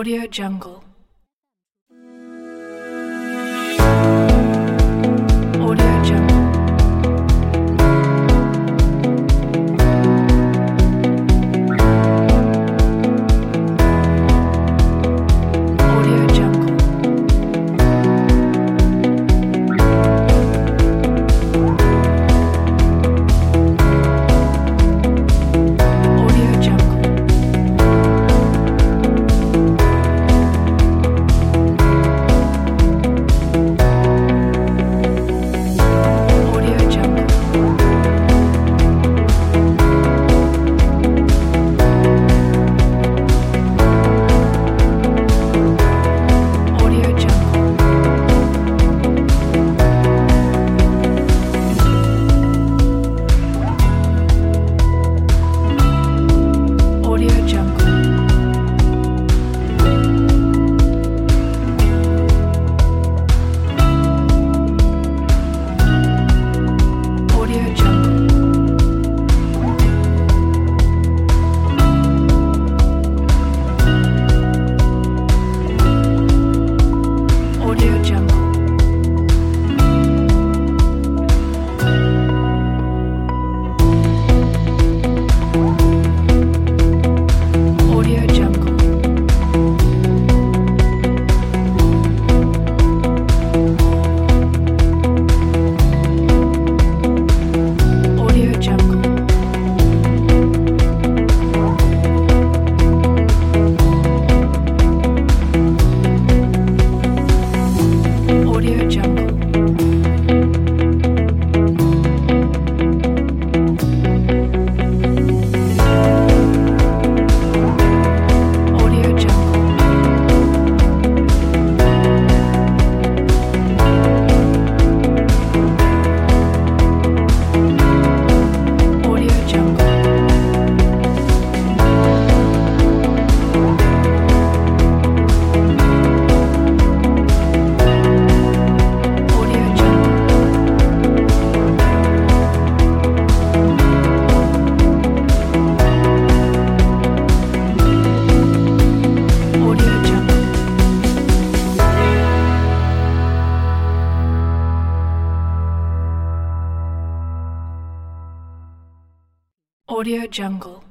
Audio Jungle. Audio Jungle.